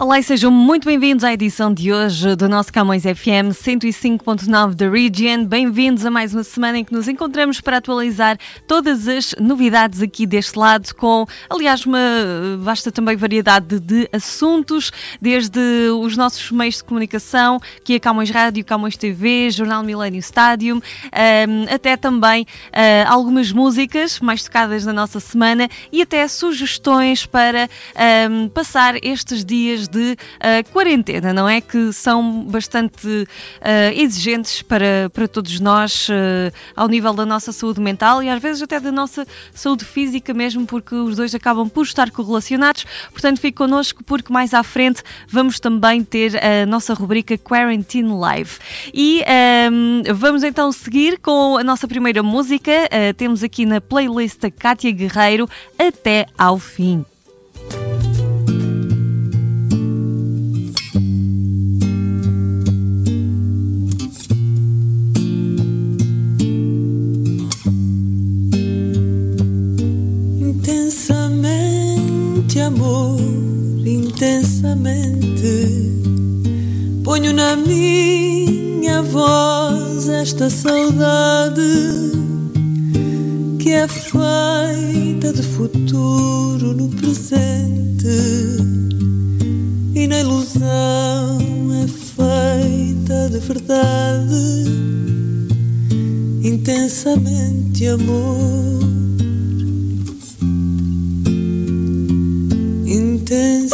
Olá e sejam muito bem-vindos à edição de hoje do nosso Camões FM 105.9 da Region. Bem-vindos a mais uma semana em que nos encontramos para atualizar todas as novidades aqui deste lado, com, aliás, uma vasta também variedade de assuntos, desde os nossos meios de comunicação, que é Camões Rádio, Camões TV, Jornal Milênio Stadium, um, até também uh, algumas músicas mais tocadas na nossa semana e até sugestões para um, passar estes dias de uh, quarentena, não é? Que são bastante uh, exigentes para, para todos nós, uh, ao nível da nossa saúde mental e às vezes até da nossa saúde física mesmo, porque os dois acabam por estar correlacionados. Portanto, fique connosco porque mais à frente vamos também ter a nossa rubrica Quarantine Live. E um, vamos então seguir com a nossa primeira música. temos aqui na playlist a Kátia Guerreiro até ao fim. Na minha voz esta saudade que é feita de futuro no presente e na ilusão é feita de verdade intensamente amor. intensamente.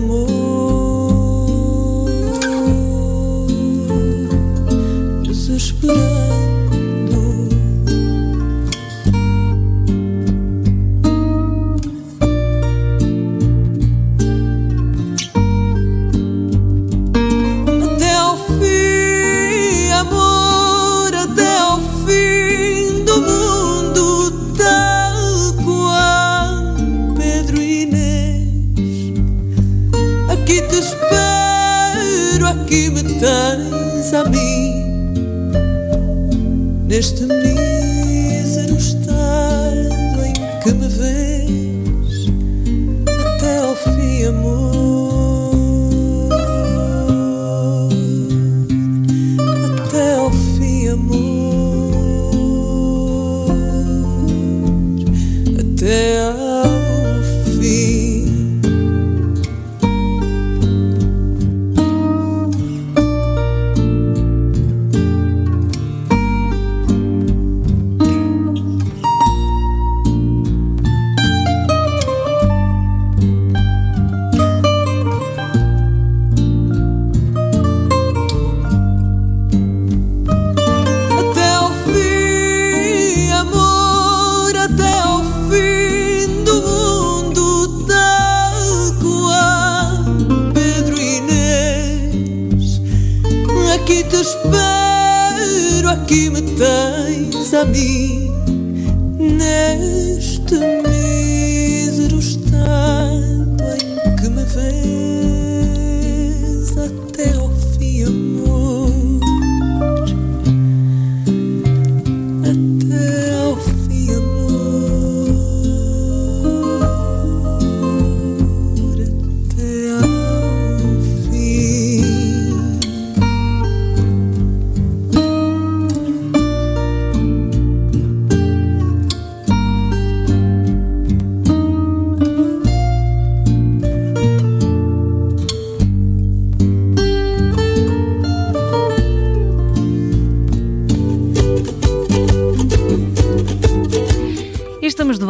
Amor, desesperando.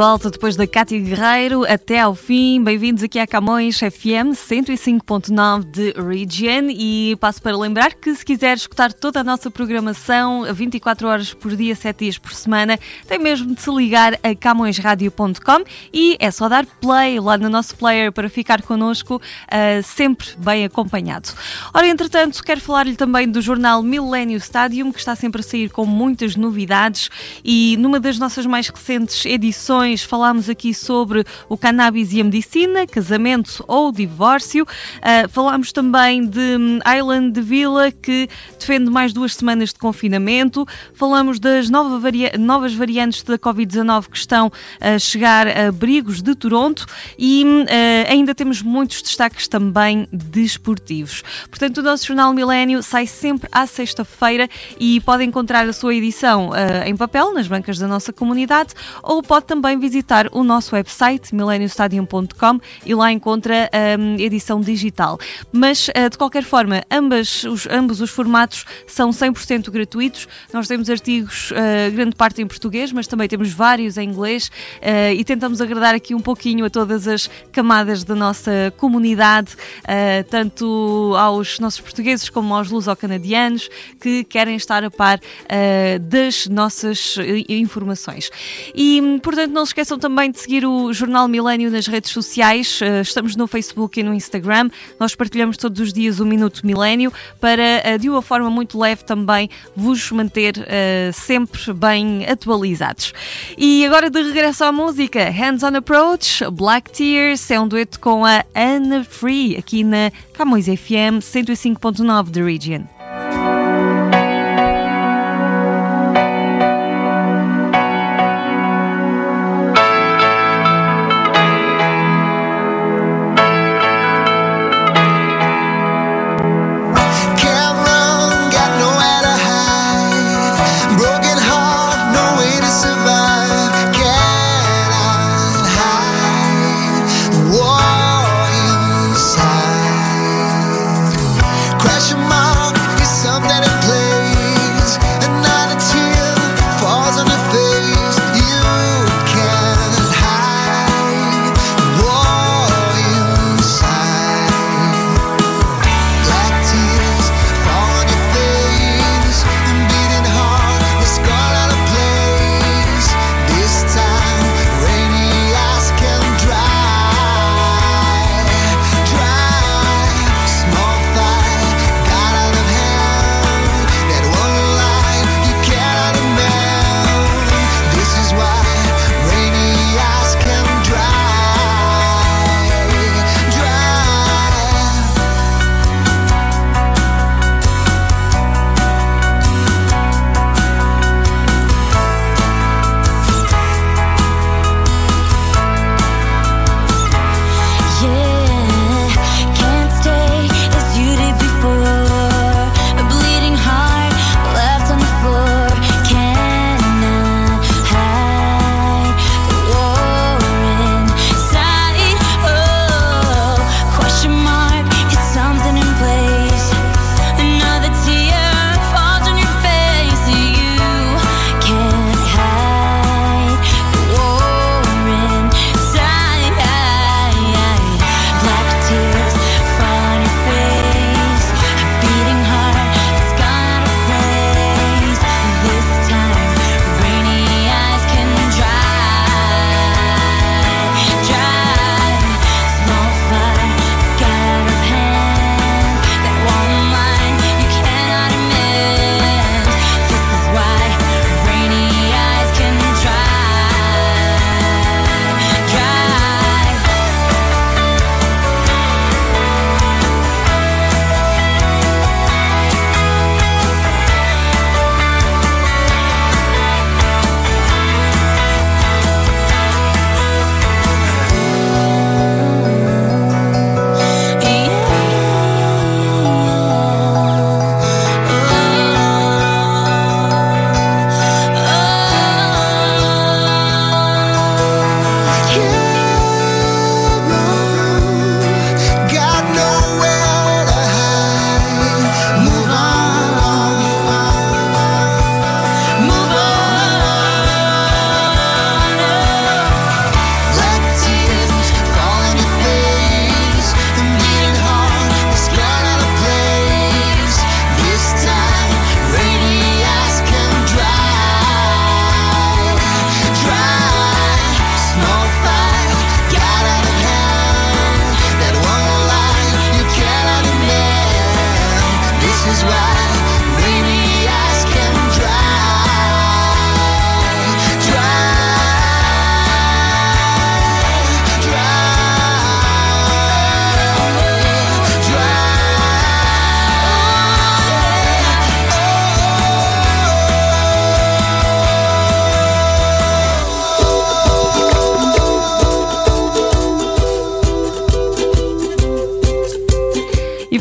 Volta depois da Cátia Guerreiro até ao fim. Bem-vindos aqui à Camões FM 105.9 de Region e passo para lembrar que se quiser escutar toda a nossa programação 24 horas por dia, 7 dias por semana, tem mesmo de se ligar a camõesradio.com e é só dar play lá no nosso player para ficar connosco uh, sempre bem acompanhado. Ora, entretanto, quero falar-lhe também do jornal Millennium Stadium, que está sempre a sair com muitas novidades e numa das nossas mais recentes edições falámos aqui sobre o cannabis e a medicina, casamento ou divórcio. Uh, falámos também de hum, Island Villa, que defende mais duas semanas de confinamento. Falamos das nova varia novas variantes da Covid-19 que estão a chegar a abrigos de Toronto e uh, ainda temos muitos destaques também desportivos. Portanto, o nosso jornal Milênio sai sempre à sexta-feira e pode encontrar a sua edição uh, em papel nas bancas da nossa comunidade ou pode também visitar o nosso website mileniostadium.com e lá encontra a um, edição digital. Mas, uh, de qualquer forma, ambas os, ambos os formatos são 100% gratuitos. Nós temos artigos, uh, grande parte em português, mas também temos vários em inglês uh, e tentamos agradar aqui um pouquinho a todas as camadas da nossa comunidade, tanto aos nossos portugueses como aos luso-canadianos que querem estar a par das nossas informações. E, portanto, não se esqueçam também de seguir o Jornal Milênio nas redes sociais. Eh, estamos no Facebook e no Instagram. Nós partilhamos todos os dias o Minuto Milênio para, eh, de uma forma muito leve, também vos manter uh, sempre bem atualizados. E agora de regresso à música, Hands on Approach, Black Tears, é um dueto com a Anna Free, aqui na Camões FM 105.9 da Region.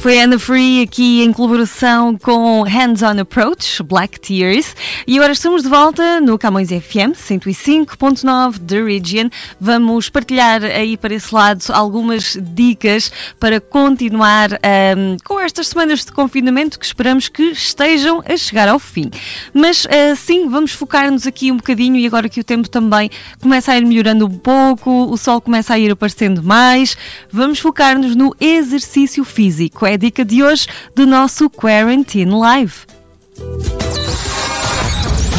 E foi Anna Free aqui em colaboração com Hands On Approach, Black Tears. E agora estamos de volta no Camões FM 105.9 The Region. Vamos partilhar aí para esse lado algumas dicas para continuar um, com estas semanas de confinamento que esperamos que estejam a chegar ao fim. Mas uh, sim, vamos focar-nos aqui um bocadinho e agora que o tempo também começa a ir melhorando um pouco, o sol começa a ir aparecendo mais, vamos focar-nos no exercício físico é dica de hoje do nosso Quarantine Live.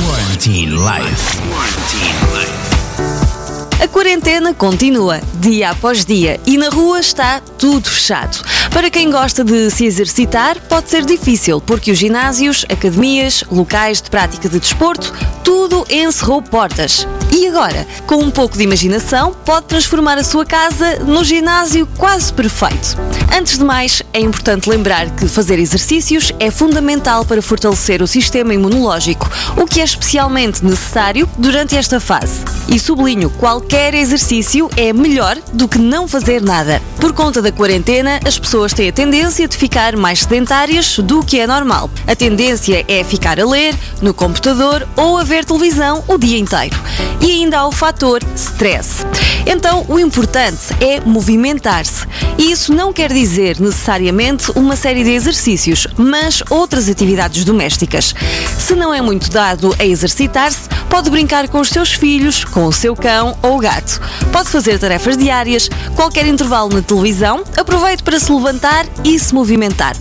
Quarantine Live. Quarantine Live. A quarentena continua, dia após dia, e na rua está tudo fechado. Para quem gosta de se exercitar, pode ser difícil, porque os ginásios, academias, locais de prática de desporto, tudo encerrou portas. E agora, com um pouco de imaginação, pode transformar a sua casa no ginásio quase perfeito. Antes de mais, é importante lembrar que fazer exercícios é fundamental para fortalecer o sistema imunológico, o que é especialmente necessário durante esta fase. E sublinho, qualquer exercício é melhor do que não fazer nada. Por conta da quarentena, as pessoas têm a tendência de ficar mais sedentárias do que é normal. A tendência é ficar a ler, no computador ou a ver televisão o dia inteiro e ainda há o fator stress. Então, o importante é movimentar-se. E isso não quer dizer necessariamente uma série de exercícios, mas outras atividades domésticas. Se não é muito dado a exercitar-se, pode brincar com os seus filhos, com o seu cão ou gato. Pode fazer tarefas diárias, qualquer intervalo na televisão, aproveite para se levantar e se movimentar.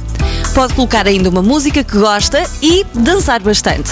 Pode colocar ainda uma música que gosta e dançar bastante.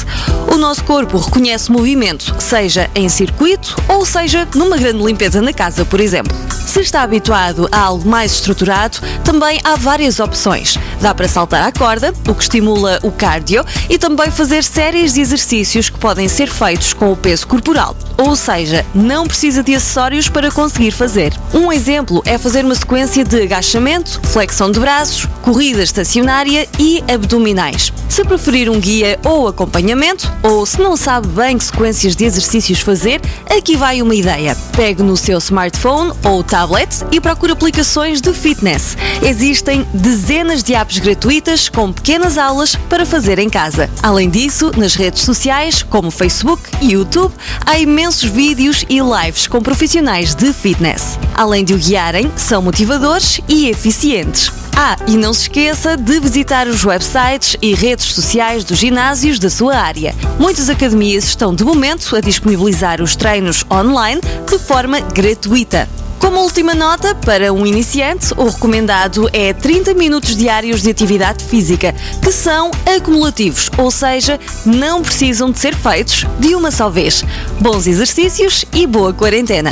O nosso corpo reconhece movimento, seja em circuito ou seja numa grande limpeza na casa, por exemplo. Se está habituado a algo mais estruturado, também há várias opções. Dá para saltar à corda, o que estimula o cardio, e também fazer séries de exercícios que podem ser feitos com o peso corporal. Ou seja, não precisa de acessórios para conseguir fazer. Um exemplo é fazer uma sequência de agachamento, flexão de braços, corrida estacionária e abdominais. Se preferir um guia ou acompanhamento, ou se não sabe bem que sequências de exercícios fazer, aqui vai uma ideia. Pegue no seu smartphone ou tablet e procure aplicações de fitness. Existem dezenas de apps gratuitas com pequenas aulas para fazer em casa. Além disso, nas redes sociais, como Facebook e YouTube, há imensos vídeos e lives com profissionais de fitness. Além de o guiarem, são motivadores e eficientes. Ah, e não se esqueça de visitar os websites e redes sociais dos ginásios da sua área. Muitas academias estão de momento a disponibilizar os treinos online de forma gratuita. Como última nota, para um iniciante, o recomendado é 30 minutos diários de atividade física, que são acumulativos, ou seja, não precisam de ser feitos de uma só vez. Bons exercícios e boa quarentena.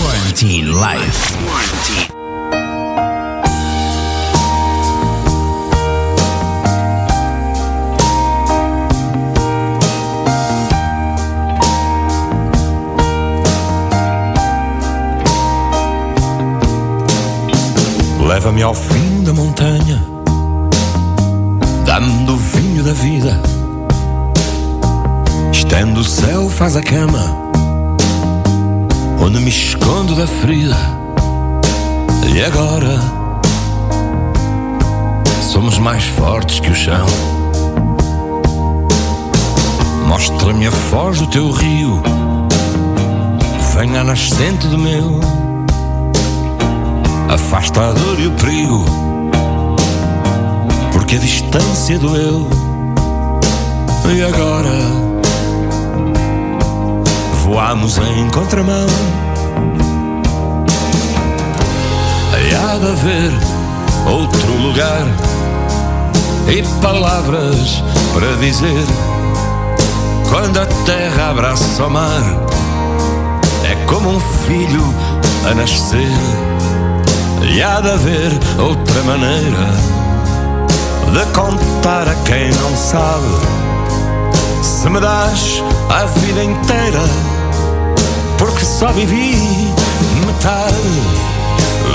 Quarantine Life. Leva-me ao fim da montanha, dá-me do vinho da vida. Estendo o céu, faz a cama, onde me escondo da ferida. E agora somos mais fortes que o chão. Mostra-me a foz do teu rio, venha nascente do meu afasta a dor e o perigo, porque a distância doeu. E agora voamos em contramão. Há de haver outro lugar e palavras para dizer. Quando a terra abraça o mar, é como um filho a nascer. E há de haver outra maneira de contar a quem não sabe. Se me das a vida inteira, porque só vivi metade,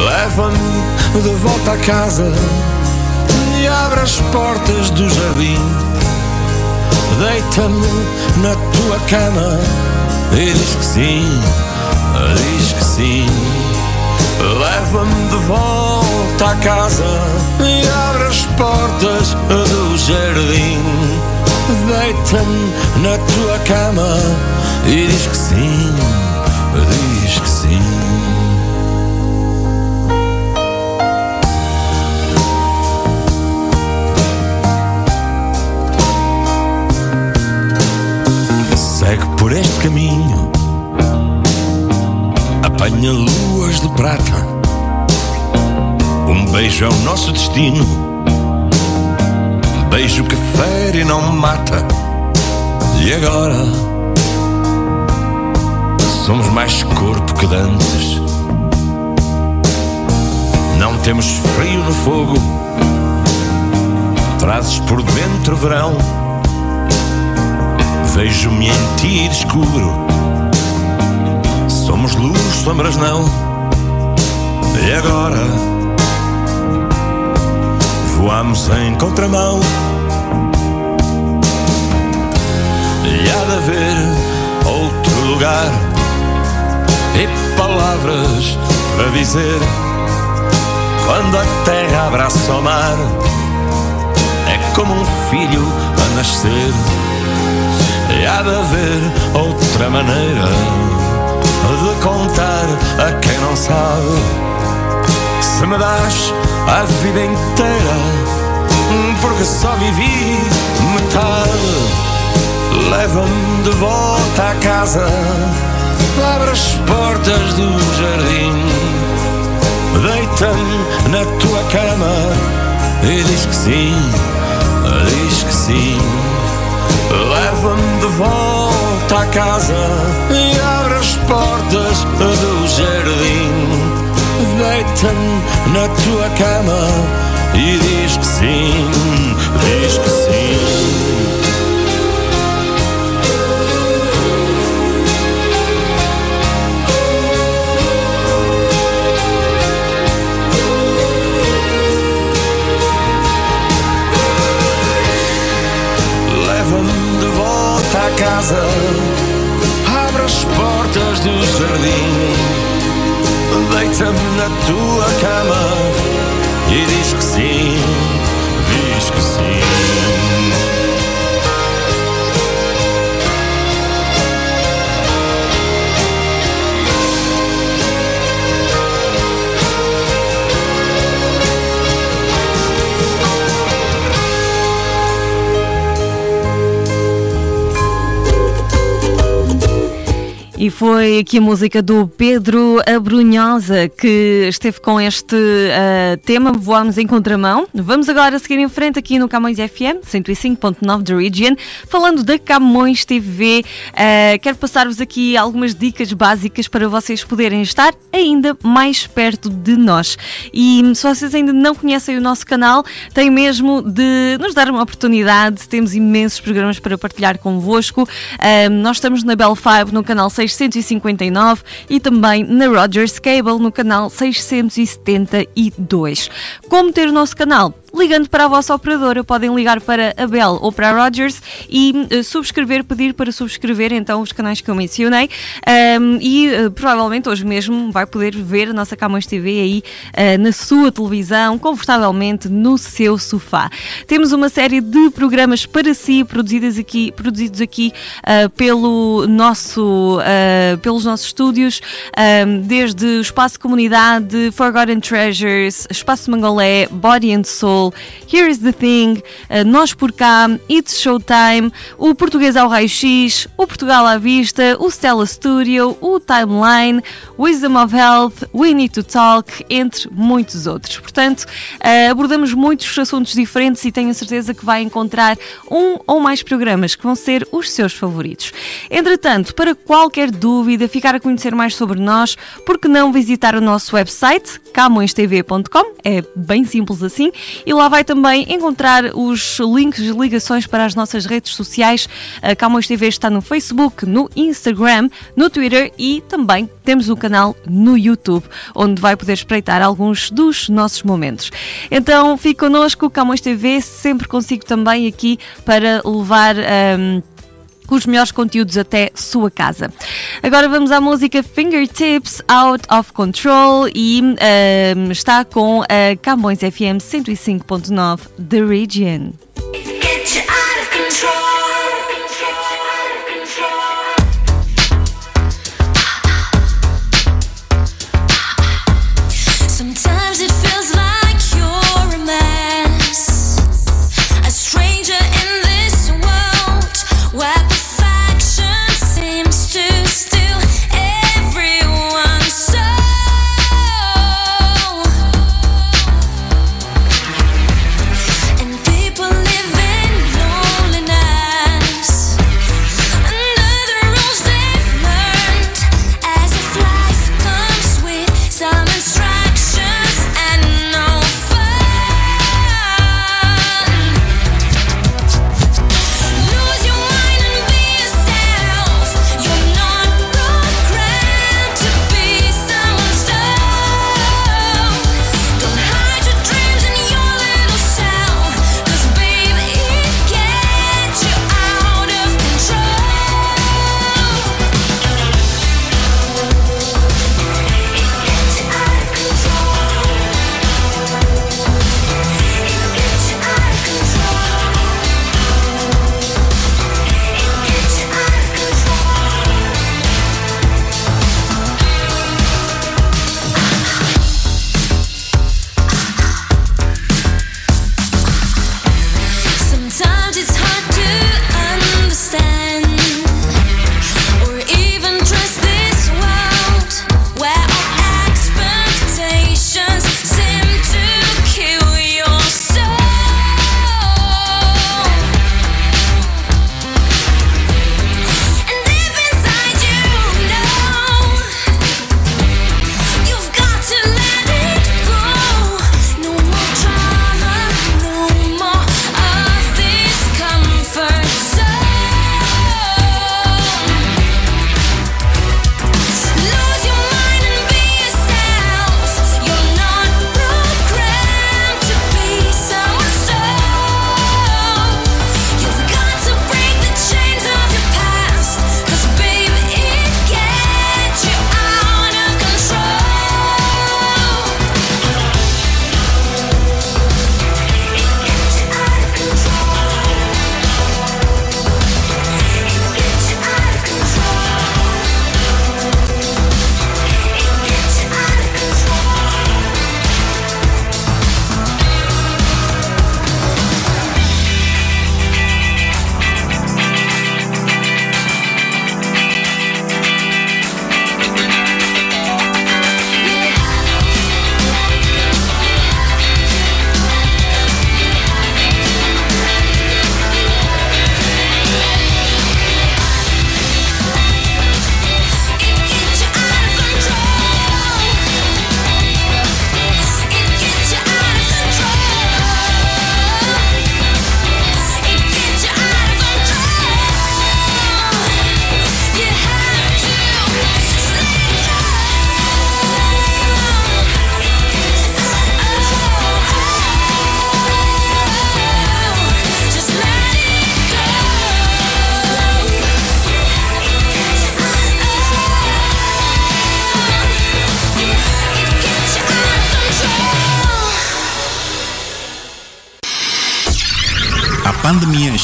leva-me de volta a casa e abre as portas do jardim. Deita-me na tua cama e diz que sim, diz que sim. Leva-me de volta à casa e abre as portas do jardim. Deita-me na tua cama e diz que sim, diz que sim. Segue por este caminho, apanha luas de prata. Um beijo é o nosso destino, beijo que fere e não mata. E agora somos mais corpo que dantes. Não temos frio no fogo, trazes por dentro verão. Vejo-me em ti e descubro Somos luz, sombras não. E agora? Voamos em contramão. E há de haver outro lugar E palavras para dizer. Quando a terra abraça o mar É como um filho a nascer. E há de haver outra maneira de contar a quem não sabe. Se me das a vida inteira, porque só vivi metade, leva-me de volta à casa, abre as portas do jardim, deita-me na tua cama e diz que sim, diz que sim. Leva-me de volta à casa e abre portas do jardim. Deita-me na tua cama e diz que sim, portas do jardim, deita-me na tua cama Foi aqui a música do Pedro Abrunhosa que esteve com este uh, tema Voamos em Contramão. Vamos agora seguir em frente aqui no Camões FM 105.9 da Region, falando da Camões TV. Uh, quero passar-vos aqui algumas dicas básicas para vocês poderem estar ainda mais perto de nós. E se vocês ainda não conhecem o nosso canal, tem mesmo de nos dar uma oportunidade. Temos imensos programas para partilhar convosco. Uh, nós estamos na Bell 5 no canal 659 e também na Rogers Cable no canal 672. Como ter o nosso canal? Ligando para a vossa operadora. Podem ligar para a Bell ou para a Rogers e uh, subscrever, pedir para subscrever então os canais que eu mencionei. Um, e uh, provavelmente hoje mesmo vai poder ver a nossa Camões TV aí uh, na sua televisão, confortavelmente no seu sofá. Temos uma série de programas para si, produzidas aqui, produzidos aqui pelo nosso, pelos nossos estúdios, um, desde o Espaço Comunidade, Forgotten Treasures, Espaço Mangolé, Body and Soul. Here is the Thing, uh, Nós por Cá, It's Showtime, o Português ao Raio-X, o Portugal à Vista, o Stella Studio, o Timeline, Wisdom of Health, We Need to Talk, entre muitos outros. Portanto, uh, abordamos muitos assuntos diferentes e tenho certeza que vai encontrar um ou mais programas que vão ser os seus favoritos. Entretanto, para qualquer dúvida, ficar a conhecer mais sobre nós, por que não visitar o nosso website, camõestv.com, é bem simples assim, e lá vai também encontrar os links de ligações para as nossas redes sociais. A Camões TV está no Facebook, no Instagram, no Twitter e também temos um canal no YouTube, onde vai poder espreitar alguns dos nossos momentos. Então fique connosco, Camões TV, sempre consigo também aqui para levar. Um, com os melhores conteúdos até sua casa. Agora vamos à música Fingertips Out of Control e uh, está com a Camões FM 105.9 The Region. Get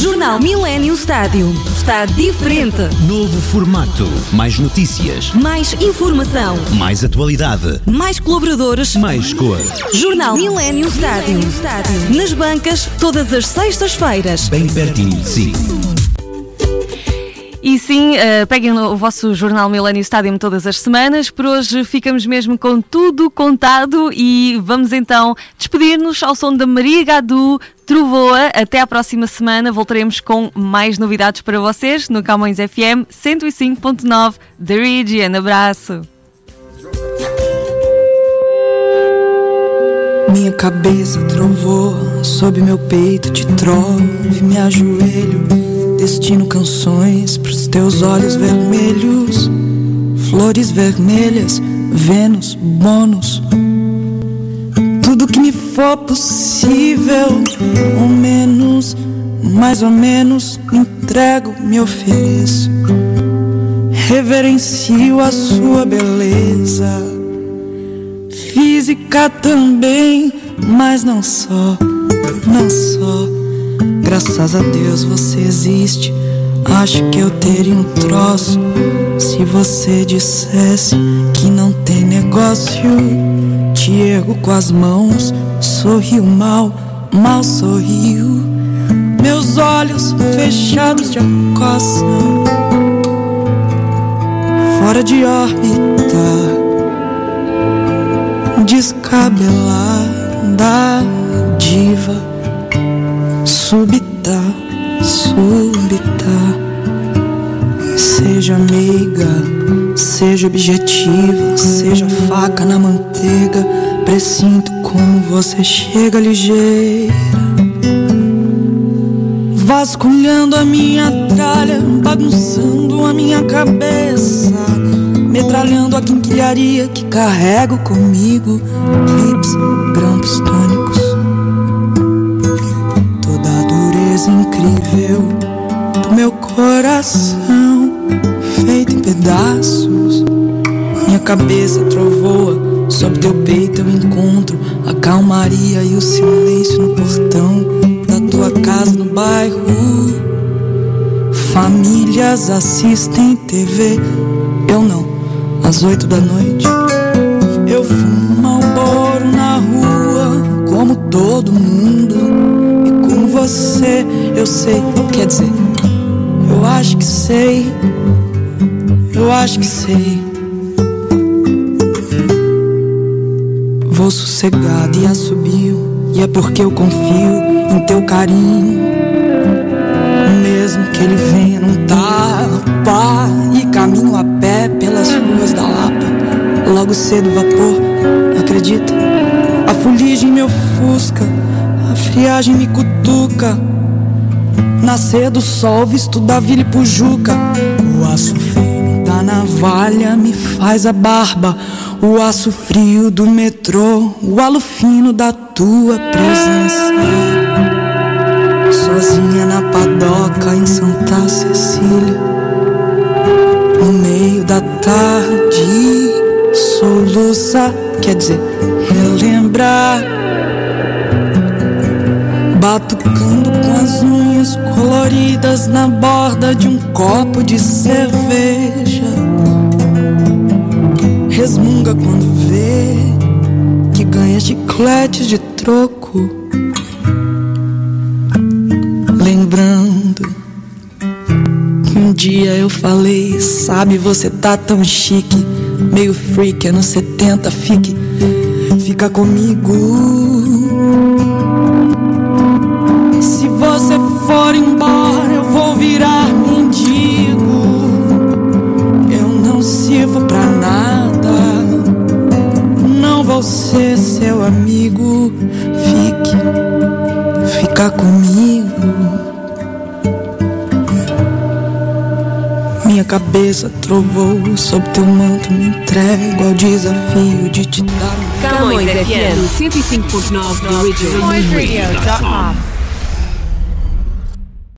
Jornal Millennium Stádio. Está diferente. Novo formato. Mais notícias. Mais informação. Mais atualidade. Mais colaboradores. Mais cor. Jornal Millennium Stádio. Nas bancas, todas as sextas-feiras. Bem pertinho de si. E sim, eh, peguem o vosso jornal Millennium Stadium todas as semanas. Por hoje ficamos mesmo com tudo contado e vamos então despedir-nos ao som da Maria Gadu Trovoa. Até à próxima semana voltaremos com mais novidades para vocês no Camões FM 105.9 The Region. Abraço. Minha cabeça trovou sob meu peito de trove, me ajoelho, destino canções pros teus olhos vermelhos, flores vermelhas, Vênus, bônus tudo que me for possível, ou menos, mais ou menos, entrego, me ofereço. Reverencio a sua beleza física também, mas não só, não só. Graças a Deus você existe. Acho que eu teria um troço se você dissesse que não tem negócio. Ergo com as mãos, sorrio mal, mal sorrio. Meus olhos fechados te acossam, fora de órbita. Descabelada diva. Súbita, súbita. Seja meiga, seja objetiva, seja faca na manteiga. Presinto como você chega ligeira. Vasculhando a minha tralha, bagunçando a minha cabeça metralhando a quinquilharia que carrego comigo. Clips, grampos tônicos. Toda a dureza incrível do meu coração, pedaços. Minha cabeça trovoa, sob teu peito eu encontro a calmaria e o silêncio no portão da tua casa no bairro. Famílias assistem TV, eu não às oito da noite. Eu fumo Malboro na rua, como todo mundo. E como você, eu sei, quer dizer, eu acho que sei, eu acho que sei. Vou sossegado e assobio, e é porque eu confio em teu carinho. Mesmo que ele venha num tapa e caminho a pé pelas ruas da Lapa. Logo cedo vapor, acredita? A fuligem me ofusca, a friagem me cutuca. Nascer do sol, visto da vila e pujuca. O aço da navalha me faz a barba. O aço frio do metrô, o halo fino da tua presença sozinha na padoca em Santa Cecília. No meio da tarde, soluça, quer dizer, relembrar. Com as unhas coloridas na borda de um copo de cerveja. Resmunga quando vê que ganha chiclete de troco lembrando que um dia eu falei, sabe, você tá tão chique, meio freak, anos 70, fique, fica comigo. Virar mendigo. Eu não sirvo pra nada, não vou ser seu amigo. Fique, fica comigo. Minha cabeça trovou sob teu manto, me entrego ao desafio de te dar um Camões FM 105.9 The Original.